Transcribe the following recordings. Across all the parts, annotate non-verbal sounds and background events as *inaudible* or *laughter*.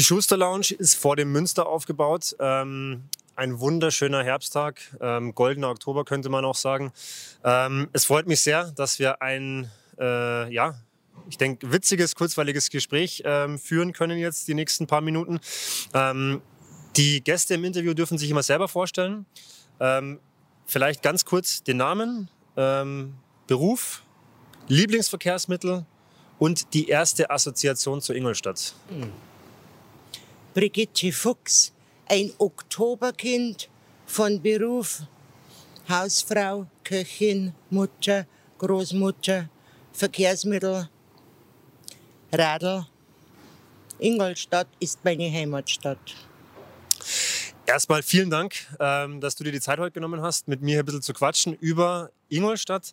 Die Schuster Lounge ist vor dem Münster aufgebaut. Ähm, ein wunderschöner Herbsttag, ähm, goldener Oktober könnte man auch sagen. Ähm, es freut mich sehr, dass wir ein, äh, ja, ich denke, witziges, kurzweiliges Gespräch ähm, führen können jetzt die nächsten paar Minuten. Ähm, die Gäste im Interview dürfen sich immer selber vorstellen. Ähm, vielleicht ganz kurz den Namen, Beruf, Lieblingsverkehrsmittel und die erste Assoziation zu Ingolstadt. Brigitte Fuchs, ein Oktoberkind von Beruf, Hausfrau, Köchin, Mutter, Großmutter, Verkehrsmittel, Radl. Ingolstadt ist meine Heimatstadt. Erstmal vielen Dank, ähm, dass du dir die Zeit heute genommen hast, mit mir ein bisschen zu quatschen über Ingolstadt.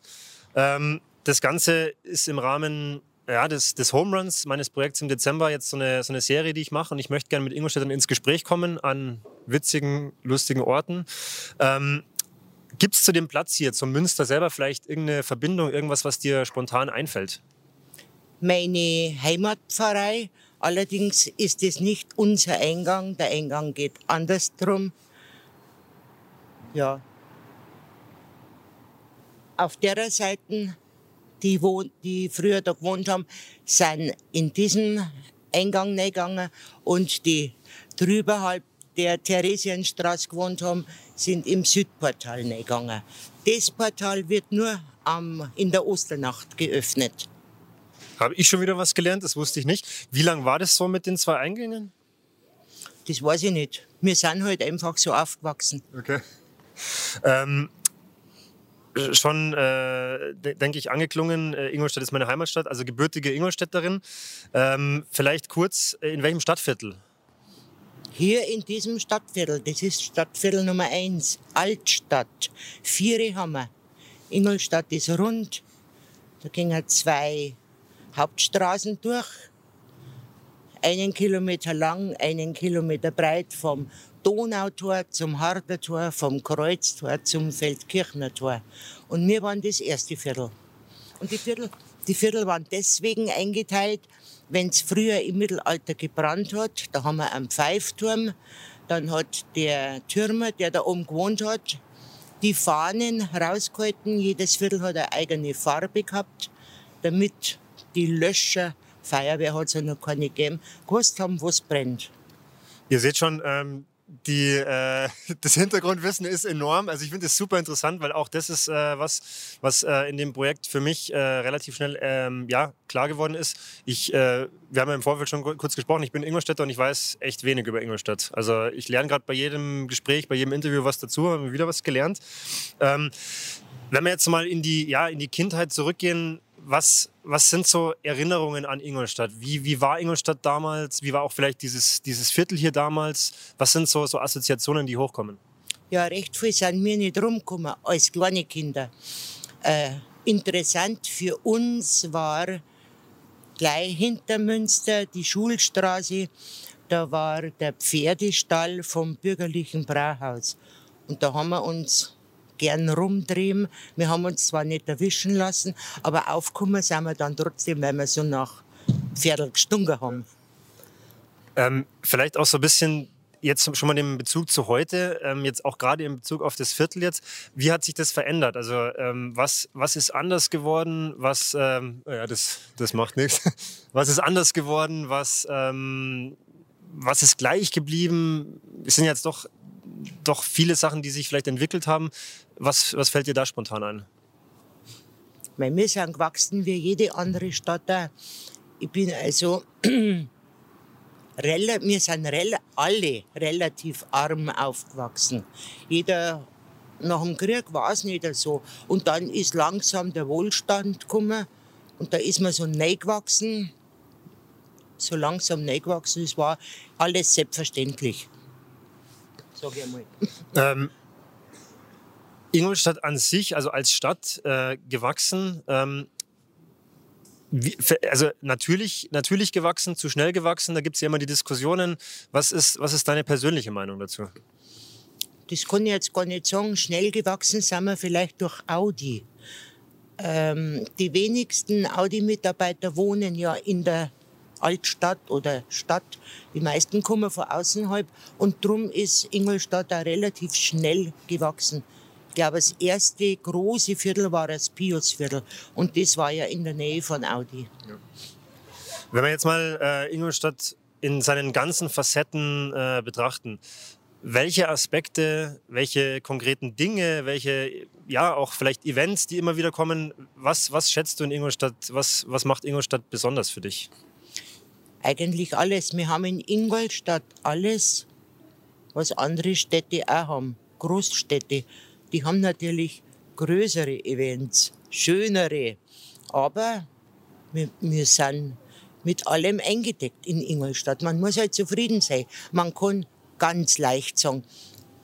Ähm, das Ganze ist im Rahmen ja, des, des Home Runs meines Projekts im Dezember jetzt so eine, so eine Serie, die ich mache. Und ich möchte gerne mit Ingolstädtern ins Gespräch kommen an witzigen, lustigen Orten. Ähm, Gibt es zu dem Platz hier, zum Münster selber, vielleicht irgendeine Verbindung, irgendwas, was dir spontan einfällt? Meine Heimatpfarrei. Allerdings ist es nicht unser Eingang. Der Eingang geht andersrum. Ja. Auf der Seite die, wohnt, die früher da gewohnt haben, sind in diesen Eingang gegangen und die drüber halb der Theresienstraße gewohnt haben, sind im Südportal gegangen. Das Portal wird nur am, in der Osternacht geöffnet. Habe ich schon wieder was gelernt, das wusste ich nicht. Wie lange war das so mit den zwei Eingängen? Das weiß ich nicht. Wir sind halt einfach so aufgewachsen. Okay. Ähm, schon, äh, denke ich, angeklungen. Äh, Ingolstadt ist meine Heimatstadt, also gebürtige Ingolstädterin. Ähm, vielleicht kurz, äh, in welchem Stadtviertel? Hier in diesem Stadtviertel, das ist Stadtviertel Nummer 1, Altstadt. Viere haben wir. Ingolstadt ist rund. Da gingen zwei Hauptstraßen durch. Einen Kilometer lang, einen Kilometer breit vom Donautor zum Hardertor, vom Kreuztor zum Feldkirchner Tor. Und wir waren das erste Viertel. Und die Viertel, die Viertel waren deswegen eingeteilt, wenn es früher im Mittelalter gebrannt hat, da haben wir einen Pfeifturm, dann hat der Türmer, der da oben gewohnt hat, die Fahnen rausgehalten. Jedes Viertel hat eine eigene Farbe gehabt, damit die Löscher, Feuerwehr hat es ja noch keine gegeben, gewusst haben, was brennt. Ihr seht schon, ähm, die, äh, *laughs* das Hintergrundwissen ist enorm. Also ich finde es super interessant, weil auch das ist äh, was, was äh, in dem Projekt für mich äh, relativ schnell ähm, ja, klar geworden ist. Ich, äh, wir haben ja im Vorfeld schon kurz gesprochen, ich bin Ingolstädter und ich weiß echt wenig über Ingolstadt. Also ich lerne gerade bei jedem Gespräch, bei jedem Interview was dazu, haben wir wieder was gelernt. Ähm, wenn wir jetzt mal in die, ja, in die Kindheit zurückgehen, was, was sind so Erinnerungen an Ingolstadt? Wie, wie war Ingolstadt damals? Wie war auch vielleicht dieses, dieses Viertel hier damals? Was sind so, so Assoziationen, die hochkommen? Ja, recht viel sind wir nicht rumgekommen als kleine Kinder. Äh, interessant für uns war gleich hinter Münster die Schulstraße. Da war der Pferdestall vom bürgerlichen Brauhaus. Und da haben wir uns gern rumdrehen. Wir haben uns zwar nicht erwischen lassen, aber aufgekommen sind wir dann trotzdem, weil wir so nach Pferdl gestunken haben. Ähm, vielleicht auch so ein bisschen jetzt schon mal den Bezug zu heute, ähm, jetzt auch gerade in Bezug auf das Viertel jetzt. Wie hat sich das verändert? Also ähm, was, was ist anders geworden? Was, ähm, ja, das, das macht nichts. *laughs* Was ist anders geworden? Was, ähm, was ist gleich geblieben? Es sind jetzt doch, doch viele Sachen, die sich vielleicht entwickelt haben. Was, was fällt dir da spontan ein? Weil wir sind gewachsen wie jede andere Stadt. Ich bin also, *clears throat* wir sind alle relativ arm aufgewachsen. Jeder nach dem Krieg war es nicht so. Und dann ist langsam der Wohlstand gekommen und da ist man so neu gewachsen. So langsam neu gewachsen. Es war alles selbstverständlich. Sag ich einmal. Ähm, Ingolstadt an sich, also als Stadt äh, gewachsen, ähm, wie, also natürlich, natürlich gewachsen, zu schnell gewachsen, da gibt es ja immer die Diskussionen. Was ist, was ist deine persönliche Meinung dazu? Das kann ich jetzt gar nicht sagen. Schnell gewachsen sind wir vielleicht durch Audi. Ähm, die wenigsten Audi-Mitarbeiter wohnen ja in der Altstadt oder Stadt. Die meisten kommen von außerhalb und drum ist Ingolstadt auch relativ schnell gewachsen. Ich glaube, das erste große Viertel war das Piusviertel und das war ja in der Nähe von Audi. Ja. Wenn wir jetzt mal äh, Ingolstadt in seinen ganzen Facetten äh, betrachten, welche Aspekte, welche konkreten Dinge, welche, ja, auch vielleicht Events, die immer wieder kommen, was, was schätzt du in Ingolstadt, was, was macht Ingolstadt besonders für dich? Eigentlich alles. Wir haben in Ingolstadt alles, was andere Städte auch haben. Großstädte. Die haben natürlich größere Events, schönere. Aber wir, wir sind mit allem eingedeckt in Ingolstadt. Man muss halt zufrieden sein. Man kann ganz leicht sagen,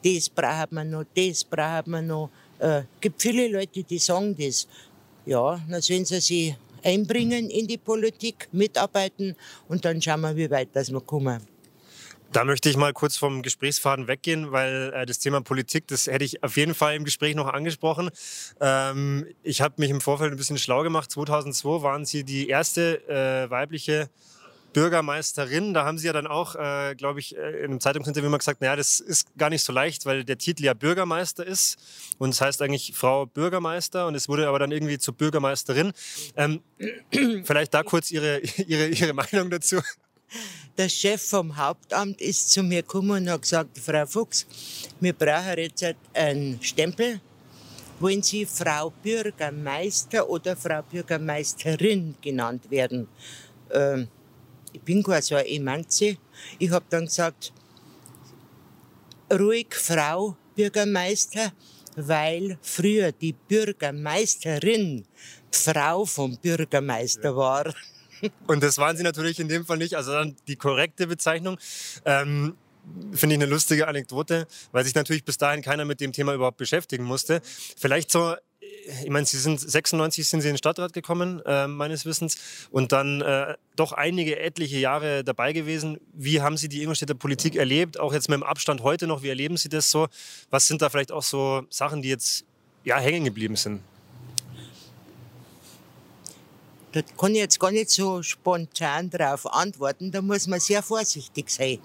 das braucht man noch, das braucht man noch. Es äh, gibt viele Leute, die sagen das. Ja, dann sollen sie sich einbringen in die Politik, mitarbeiten und dann schauen wir, wie weit das wir kommen. Da möchte ich mal kurz vom Gesprächsfaden weggehen, weil äh, das Thema Politik, das hätte ich auf jeden Fall im Gespräch noch angesprochen. Ähm, ich habe mich im Vorfeld ein bisschen schlau gemacht. 2002 waren Sie die erste äh, weibliche Bürgermeisterin. Da haben Sie ja dann auch, äh, glaube ich, äh, in einem Zeitungsinterview mal gesagt, naja, das ist gar nicht so leicht, weil der Titel ja Bürgermeister ist. Und es das heißt eigentlich Frau Bürgermeister und es wurde aber dann irgendwie zur Bürgermeisterin. Ähm, *clears throat* vielleicht da kurz Ihre, *laughs* Ihre, Ihre Meinung dazu. Der Chef vom Hauptamt ist zu mir gekommen und hat gesagt, Frau Fuchs, wir brauchen jetzt einen Stempel. Wollen Sie Frau Bürgermeister oder Frau Bürgermeisterin genannt werden? Ähm, ich bin quasi so eine Emanze. Ich habe dann gesagt, ruhig Frau Bürgermeister, weil früher die Bürgermeisterin Frau vom Bürgermeister war. Und das waren sie natürlich in dem Fall nicht. Also dann die korrekte Bezeichnung. Ähm, Finde ich eine lustige Anekdote, weil sich natürlich bis dahin keiner mit dem Thema überhaupt beschäftigen musste. Vielleicht so ich meine, Sie sind 96 sind Sie in den Stadtrat gekommen, äh, meines Wissens, und dann äh, doch einige etliche Jahre dabei gewesen. Wie haben Sie die Ingolstädter Politik erlebt? Auch jetzt mit dem Abstand heute noch, wie erleben Sie das so? Was sind da vielleicht auch so Sachen, die jetzt ja, hängen geblieben sind? Da kann ich jetzt gar nicht so spontan darauf antworten. Da muss man sehr vorsichtig sein.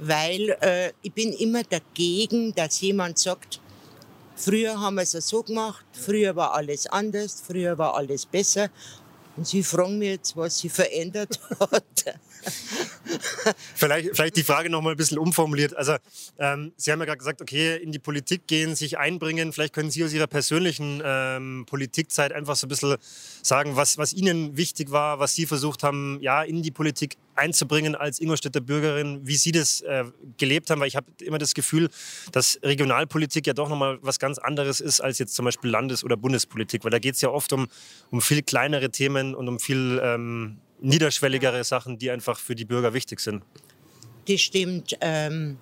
Weil äh, ich bin immer dagegen, dass jemand sagt, Früher haben wir es so gemacht, früher war alles anders, früher war alles besser. Und Sie fragen mich jetzt, was sich verändert *laughs* hat. *laughs* vielleicht, vielleicht die Frage noch mal ein bisschen umformuliert. Also ähm, Sie haben ja gerade gesagt, okay, in die Politik gehen, sich einbringen. Vielleicht können Sie aus Ihrer persönlichen ähm, Politikzeit einfach so ein bisschen sagen, was, was Ihnen wichtig war, was Sie versucht haben, ja, in die Politik einzubringen als Ingolstädter Bürgerin, wie Sie das äh, gelebt haben, weil ich habe immer das Gefühl, dass Regionalpolitik ja doch nochmal was ganz anderes ist als jetzt zum Beispiel Landes- oder Bundespolitik, weil da geht es ja oft um, um viel kleinere Themen und um viel ähm, niederschwelligere Sachen, die einfach für die Bürger wichtig sind. Das stimmt. Ähm,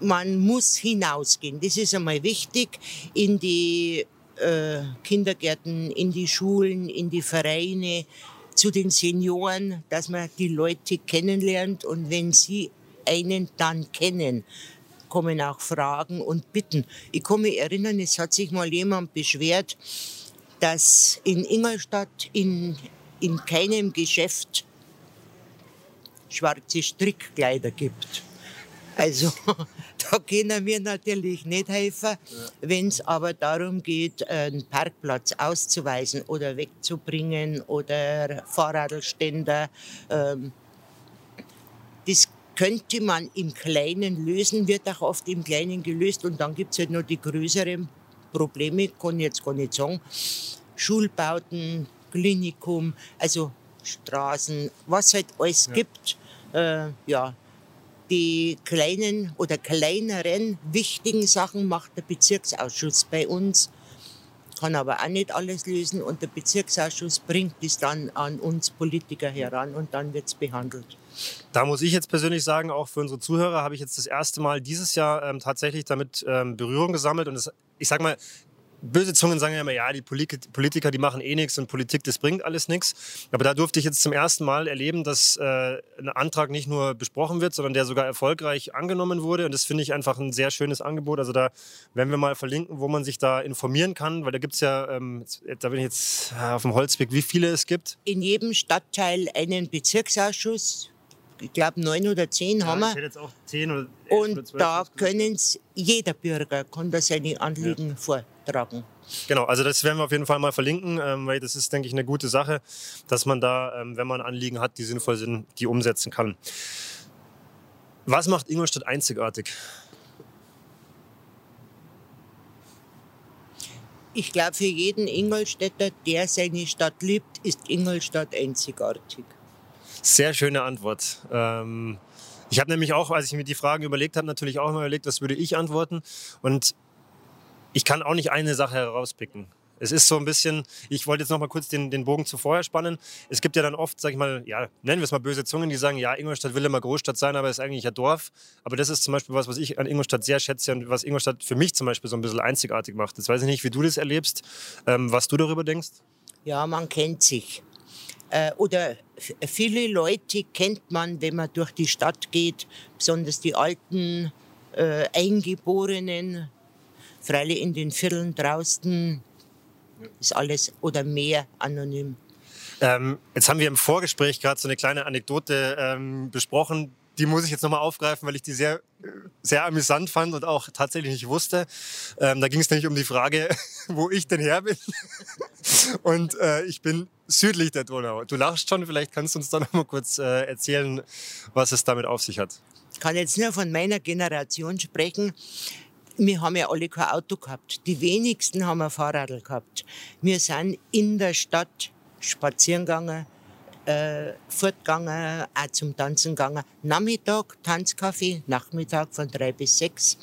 man muss hinausgehen. Das ist einmal wichtig in die äh, Kindergärten, in die Schulen, in die Vereine, zu den Senioren, dass man die Leute kennenlernt und wenn sie einen dann kennen, kommen auch Fragen und Bitten. Ich kann mich erinnern, es hat sich mal jemand beschwert, dass in Ingolstadt in in keinem Geschäft schwarze Strickkleider gibt. Also *laughs* da können wir natürlich nicht helfen. Wenn es aber darum geht, einen Parkplatz auszuweisen oder wegzubringen oder Fahrradständer, ähm, das könnte man im Kleinen lösen, wird auch oft im Kleinen gelöst. Und dann gibt es halt noch die größeren Probleme, kann ich jetzt gar nicht sagen. Schulbauten, Klinikum, also Straßen, was halt alles ja. gibt. Äh, ja, die kleinen oder kleineren wichtigen Sachen macht der Bezirksausschuss bei uns, kann aber auch nicht alles lösen und der Bezirksausschuss bringt es dann an uns Politiker heran und dann wird es behandelt. Da muss ich jetzt persönlich sagen, auch für unsere Zuhörer habe ich jetzt das erste Mal dieses Jahr ähm, tatsächlich damit ähm, Berührung gesammelt und das, ich sage mal, böse Zungen sagen ja immer, ja, die Politiker, die machen eh nichts und Politik, das bringt alles nichts. Aber da durfte ich jetzt zum ersten Mal erleben, dass äh, ein Antrag nicht nur besprochen wird, sondern der sogar erfolgreich angenommen wurde. Und das finde ich einfach ein sehr schönes Angebot. Also da werden wir mal verlinken, wo man sich da informieren kann, weil da gibt es ja, ähm, da bin ich jetzt äh, auf dem Holzweg, wie viele es gibt. In jedem Stadtteil einen Bezirksausschuss ich glaube, neun oder zehn ja, haben wir. Ich jetzt auch zehn oder Und oder da können jeder Bürger kann da seine Anliegen ja. Vortragen. Genau, also das werden wir auf jeden Fall mal verlinken, ähm, weil das ist, denke ich, eine gute Sache, dass man da, ähm, wenn man Anliegen hat, die sinnvoll sind, die umsetzen kann. Was macht Ingolstadt einzigartig? Ich glaube, für jeden Ingolstädter, der seine Stadt liebt, ist Ingolstadt einzigartig. Sehr schöne Antwort. Ähm, ich habe nämlich auch, als ich mir die Fragen überlegt habe, natürlich auch mal überlegt, was würde ich antworten. Und ich kann auch nicht eine Sache herauspicken. Es ist so ein bisschen, ich wollte jetzt noch mal kurz den, den Bogen zuvor spannen. Es gibt ja dann oft, sag ich mal, ja, nennen wir es mal böse Zungen, die sagen, ja, Ingolstadt will immer Großstadt sein, aber ist eigentlich ein Dorf. Aber das ist zum Beispiel was, was ich an Ingolstadt sehr schätze und was Ingolstadt für mich zum Beispiel so ein bisschen einzigartig macht. Jetzt weiß ich nicht, wie du das erlebst, ähm, was du darüber denkst. Ja, man kennt sich. Äh, oder viele Leute kennt man, wenn man durch die Stadt geht, besonders die alten äh, Eingeborenen, freilich in den Vierteln draußen ist alles oder mehr anonym. Ähm, jetzt haben wir im Vorgespräch gerade so eine kleine Anekdote ähm, besprochen, die muss ich jetzt nochmal aufgreifen, weil ich die sehr, sehr amüsant fand und auch tatsächlich nicht wusste. Ähm, da ging es nämlich um die Frage, *laughs* wo ich denn her bin. *laughs* und äh, ich bin südlich der Donau. Du lachst schon, vielleicht kannst du uns da nochmal kurz äh, erzählen, was es damit auf sich hat. Ich kann jetzt nur von meiner Generation sprechen. Wir haben ja alle kein Auto gehabt. Die wenigsten haben ein Fahrrad gehabt. Wir sind in der Stadt spazieren gegangen, äh, fortgegangen, auch zum Tanzen gegangen. Nachmittag Tanzkaffee, Nachmittag von drei bis sechs.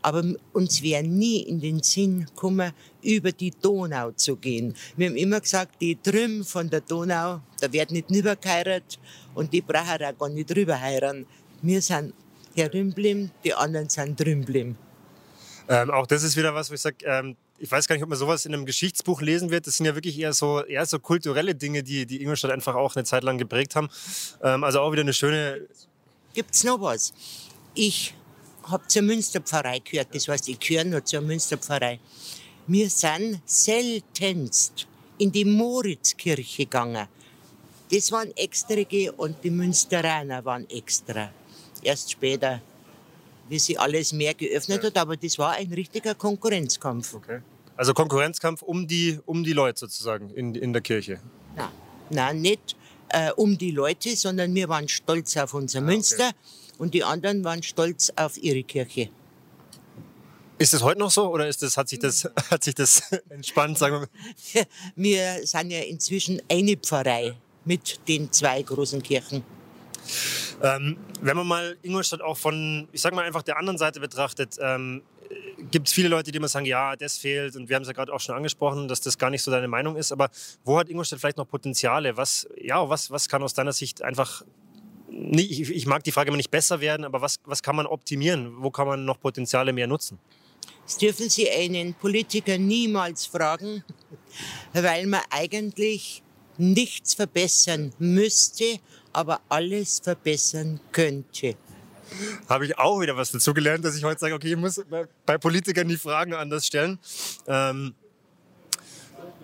Aber uns wäre nie in den Sinn gekommen, über die Donau zu gehen. Wir haben immer gesagt, die drüben von der Donau, da wird nicht rübergeheiratet und die brauchen auch gar nicht rüber heiraten. Wir sind herüben die anderen sind drüben ähm, auch das ist wieder was, wo ich sage, ähm, ich weiß gar nicht, ob man sowas in einem Geschichtsbuch lesen wird. Das sind ja wirklich eher so, eher so kulturelle Dinge, die, die Ingolstadt einfach auch eine Zeit lang geprägt haben. Ähm, also auch wieder eine schöne. Gibt's noch was? Ich habe zur Münsterpfarrei gehört, das heißt, ich gehöre nur zur Münsterpfarrei. Wir sind seltenst in die Moritzkirche gegangen. Das waren extra und die Münsteraner waren extra. Erst später wie sich alles mehr geöffnet ja. hat, aber das war ein richtiger Konkurrenzkampf. Okay. Also Konkurrenzkampf um die, um die Leute sozusagen in, in der Kirche? Nein, Nein nicht äh, um die Leute, sondern wir waren stolz auf unser ah, Münster okay. und die anderen waren stolz auf ihre Kirche. Ist das heute noch so oder ist das, hat, sich das, *laughs* hat sich das entspannt? Sagen wir? wir sind ja inzwischen eine Pfarrei mit den zwei großen Kirchen. Ähm, wenn man mal Ingolstadt auch von, ich sag mal einfach der anderen Seite betrachtet, ähm, gibt es viele Leute, die immer sagen, ja, das fehlt und wir haben es ja gerade auch schon angesprochen, dass das gar nicht so deine Meinung ist, aber wo hat Ingolstadt vielleicht noch Potenziale? Was, ja, was, was kann aus deiner Sicht einfach, ich, ich mag die Frage immer nicht besser werden, aber was, was kann man optimieren? Wo kann man noch Potenziale mehr nutzen? Das dürfen Sie einen Politiker niemals fragen, *laughs* weil man eigentlich nichts verbessern müsste aber alles verbessern könnte. Habe ich auch wieder was dazu gelernt, dass ich heute sage, okay, ich muss bei Politikern die Fragen anders stellen. Ähm,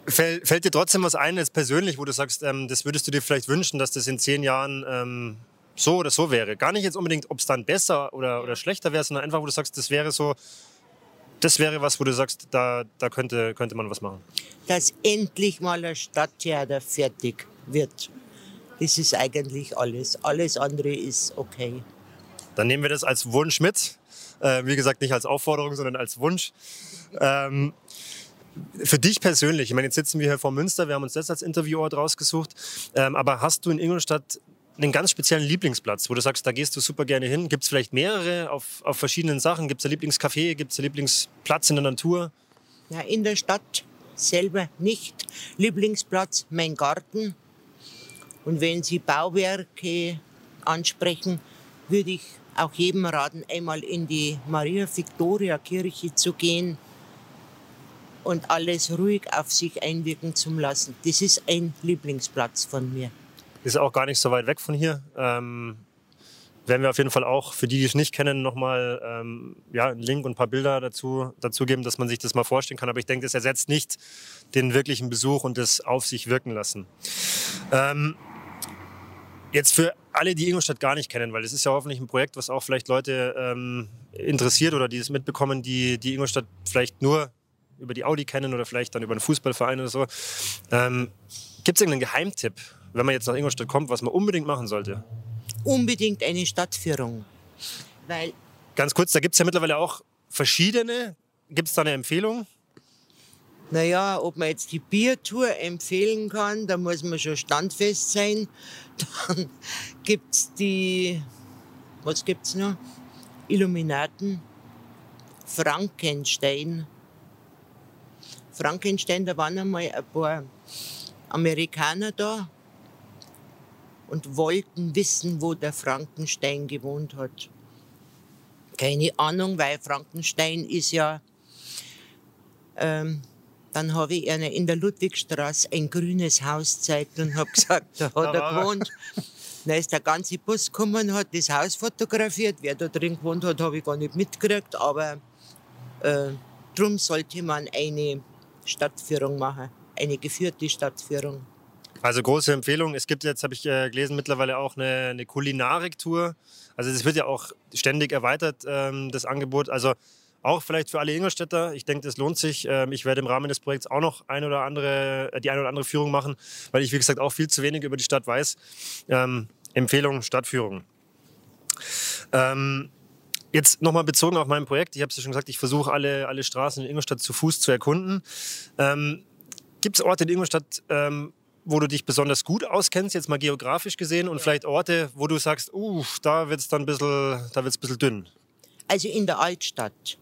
fällt, fällt, dir trotzdem was ein, jetzt persönlich, wo du sagst, ähm, das würdest du dir vielleicht wünschen, dass das in zehn Jahren ähm, so oder so wäre? Gar nicht jetzt unbedingt, ob es dann besser oder, oder schlechter wäre, sondern einfach, wo du sagst, das wäre so, das wäre was, wo du sagst, da, da könnte, könnte man was machen. Dass endlich mal ein Stadttheater fertig wird. Das ist eigentlich alles. Alles andere ist okay. Dann nehmen wir das als Wunsch mit. Äh, wie gesagt, nicht als Aufforderung, sondern als Wunsch. Ähm, für dich persönlich, ich meine, jetzt sitzen wir hier vor Münster, wir haben uns das als Interviewort rausgesucht, ähm, aber hast du in Ingolstadt einen ganz speziellen Lieblingsplatz, wo du sagst, da gehst du super gerne hin? Gibt es vielleicht mehrere auf, auf verschiedenen Sachen? Gibt es ein Lieblingscafé? Gibt es einen Lieblingsplatz in der Natur? Ja, in der Stadt selber nicht. Lieblingsplatz, mein Garten, und wenn Sie Bauwerke ansprechen, würde ich auch jedem raten, einmal in die Maria-Victoria-Kirche zu gehen. und alles ruhig auf sich einwirken zu lassen. Das ist ein Lieblingsplatz von mir. Ist auch gar nicht so weit weg von hier. Ähm, werden wir auf jeden Fall auch für die, die es nicht kennen, nochmal ähm, ja, einen Link und ein paar Bilder dazu, dazu geben, dass man sich das mal vorstellen kann. Aber ich denke, das ersetzt nicht den wirklichen Besuch und das auf sich wirken lassen. Ähm, jetzt für alle, die Ingolstadt gar nicht kennen, weil es ist ja hoffentlich ein Projekt, was auch vielleicht Leute ähm, interessiert oder die es mitbekommen, die, die Ingolstadt vielleicht nur über die Audi kennen oder vielleicht dann über einen Fußballverein oder so. Ähm, Gibt es irgendeinen Geheimtipp, wenn man jetzt nach Ingolstadt kommt, was man unbedingt machen sollte? Unbedingt eine Stadtführung. Weil Ganz kurz, da gibt es ja mittlerweile auch verschiedene. Gibt es da eine Empfehlung? Naja, ob man jetzt die Biertour empfehlen kann, da muss man schon standfest sein. *laughs* Dann gibt's die, was gibt's noch? Illuminaten, Frankenstein. Frankenstein, da waren einmal ein paar Amerikaner da und wollten wissen, wo der Frankenstein gewohnt hat. Keine Ahnung, weil Frankenstein ist ja ähm, dann habe ich ihnen in der Ludwigstraße ein grünes Haus gezeigt und habe gesagt, da hat er *laughs* gewohnt. Dann ist der ganze Bus gekommen, hat das Haus fotografiert. Wer da drin gewohnt hat, habe ich gar nicht mitgekriegt. Aber äh, darum sollte man eine Stadtführung machen, eine geführte Stadtführung. Also große Empfehlung. Es gibt jetzt, habe ich äh, gelesen, mittlerweile auch eine, eine Kulinarik-Tour. Also es wird ja auch ständig erweitert, ähm, das Angebot. Also auch vielleicht für alle Ingolstädter. Ich denke, das lohnt sich. Ähm, ich werde im Rahmen des Projekts auch noch ein oder andere, äh, die eine oder andere Führung machen, weil ich, wie gesagt, auch viel zu wenig über die Stadt weiß. Ähm, Empfehlung, Stadtführung. Ähm, jetzt nochmal bezogen auf mein Projekt. Ich habe es ja schon gesagt, ich versuche alle, alle Straßen in Ingolstadt zu Fuß zu erkunden. Ähm, Gibt es Orte in Ingolstadt, ähm, wo du dich besonders gut auskennst, jetzt mal geografisch gesehen, und vielleicht Orte, wo du sagst, uh, da wird es dann ein bisschen, da wird's ein bisschen dünn? Also in der Altstadt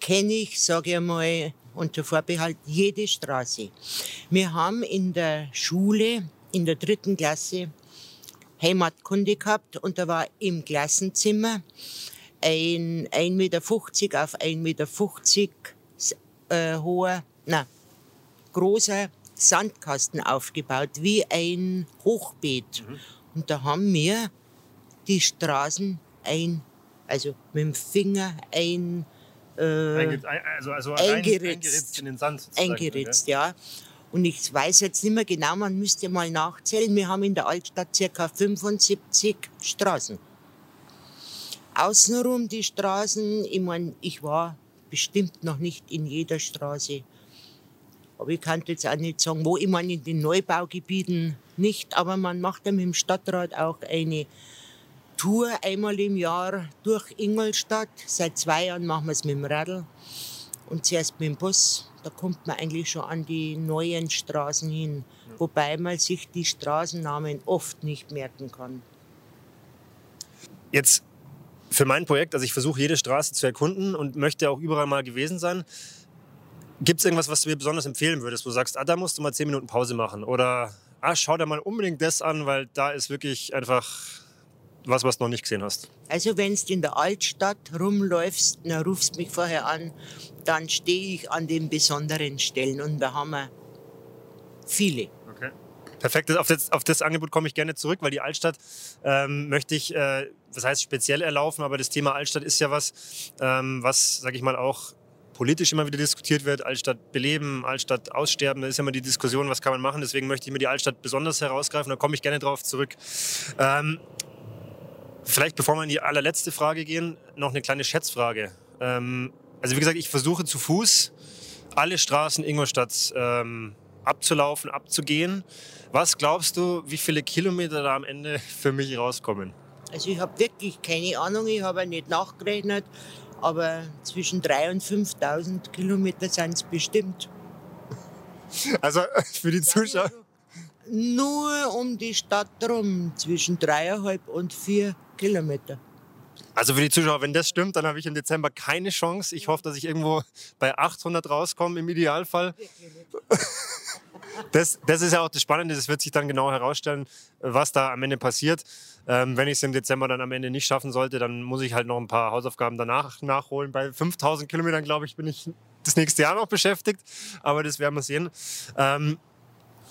kenne ich, sage ich mal, unter Vorbehalt jede Straße. Wir haben in der Schule, in der dritten Klasse, Heimatkunde gehabt und da war im Klassenzimmer ein 1,50 Meter auf 1,50 Meter äh, hoher, na, großer Sandkasten aufgebaut, wie ein Hochbeet. Mhm. Und da haben wir die Straßen ein, also mit dem Finger ein, äh, also, also eingeritzt, eingeritzt in den Sand. Eingeritzt, ja. Und ich weiß jetzt nicht mehr genau, man müsste mal nachzählen. Wir haben in der Altstadt circa 75 Straßen. Außenrum die Straßen, ich meine, ich war bestimmt noch nicht in jeder Straße. Aber ich kann jetzt auch nicht sagen, wo. Ich meine, in den Neubaugebieten nicht, aber man macht ja mit dem Stadtrat auch eine Tour einmal im Jahr durch Ingolstadt. Seit zwei Jahren machen wir es mit dem Radl und zuerst mit dem Bus. Da kommt man eigentlich schon an die neuen Straßen hin, wobei man sich die Straßennamen oft nicht merken kann. Jetzt für mein Projekt, also ich versuche jede Straße zu erkunden und möchte auch überall mal gewesen sein. Gibt es irgendwas, was du mir besonders empfehlen würdest, wo du sagst, ah, da musst du mal zehn Minuten Pause machen? Oder ah, schau dir mal unbedingt das an, weil da ist wirklich einfach was, was du noch nicht gesehen hast. Also wenn du in der Altstadt rumläufst, dann rufst mich vorher an, dann stehe ich an den besonderen Stellen und da haben wir viele. Okay. Perfekt, auf das, auf das Angebot komme ich gerne zurück, weil die Altstadt ähm, möchte ich, äh, das heißt speziell erlaufen, aber das Thema Altstadt ist ja was, ähm, was, sage ich mal, auch politisch immer wieder diskutiert wird, Altstadt beleben, Altstadt aussterben, da ist immer die Diskussion, was kann man machen. Deswegen möchte ich mir die Altstadt besonders herausgreifen, da komme ich gerne drauf zurück. Ähm, vielleicht bevor wir in die allerletzte Frage gehen, noch eine kleine Schätzfrage. Ähm, also wie gesagt, ich versuche zu Fuß alle Straßen Ingolstadt ähm, abzulaufen, abzugehen. Was glaubst du, wie viele Kilometer da am Ende *laughs* für mich rauskommen? Also ich habe wirklich keine Ahnung, ich habe nicht nachgerechnet aber zwischen 3.000 und 5.000 Kilometer sind es bestimmt. *laughs* Also für die Zuschauer? Nur um die Stadt rum, zwischen 3,5 und 4 Kilometer. Also für die Zuschauer, wenn das stimmt, dann habe ich im Dezember keine Chance. Ich hoffe, dass ich irgendwo bei 800 rauskomme im Idealfall. Das, das ist ja auch das Spannende, das wird sich dann genau herausstellen, was da am Ende passiert. Ähm, wenn ich es im Dezember dann am Ende nicht schaffen sollte, dann muss ich halt noch ein paar Hausaufgaben danach nachholen. Bei 5000 Kilometern, glaube ich, bin ich das nächste Jahr noch beschäftigt, aber das werden wir sehen. Ähm,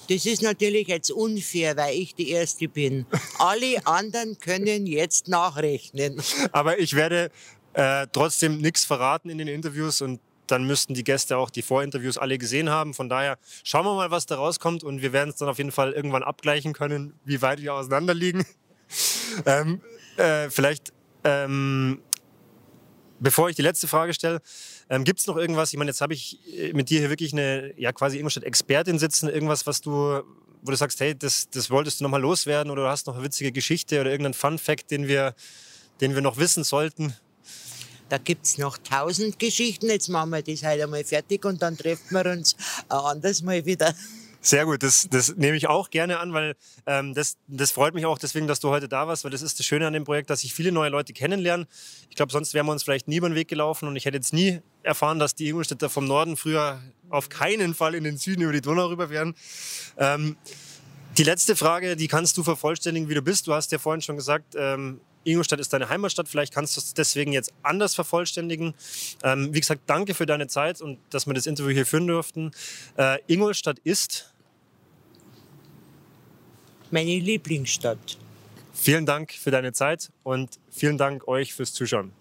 das ist natürlich jetzt unfair, weil ich die Erste bin. Alle anderen können jetzt nachrechnen. Aber ich werde äh, trotzdem nichts verraten in den Interviews und dann müssten die Gäste auch die Vorinterviews alle gesehen haben. Von daher schauen wir mal, was da rauskommt und wir werden es dann auf jeden Fall irgendwann abgleichen können, wie weit wir auseinander liegen. *laughs* ähm, äh, vielleicht, ähm, bevor ich die letzte Frage stelle, ähm, Gibt es noch irgendwas? Ich meine, jetzt habe ich äh, mit dir hier wirklich eine, ja, quasi Ingolstadt-Expertin sitzen. Irgendwas, was du, wo du sagst, hey, das, das wolltest du nochmal loswerden oder du hast noch eine witzige Geschichte oder irgendeinen Fun-Fact, den wir, den wir noch wissen sollten? Da gibt es noch tausend Geschichten. Jetzt machen wir das heute einmal fertig und dann treffen wir uns ein anderes Mal wieder. Sehr gut, das, das nehme ich auch gerne an, weil ähm, das, das freut mich auch deswegen, dass du heute da warst, weil das ist das Schöne an dem Projekt, dass ich viele neue Leute kennenlerne. Ich glaube, sonst wären wir uns vielleicht nie über den Weg gelaufen und ich hätte jetzt nie erfahren, dass die Ingolstädter vom Norden früher auf keinen Fall in den Süden über die Donau rüber wären. Ähm, die letzte Frage, die kannst du vervollständigen, wie du bist. Du hast ja vorhin schon gesagt, ähm, Ingolstadt ist deine Heimatstadt. Vielleicht kannst du es deswegen jetzt anders vervollständigen. Ähm, wie gesagt, danke für deine Zeit und dass wir das Interview hier führen durften. Äh, Ingolstadt ist meine Lieblingsstadt. Vielen Dank für deine Zeit und vielen Dank euch fürs Zuschauen.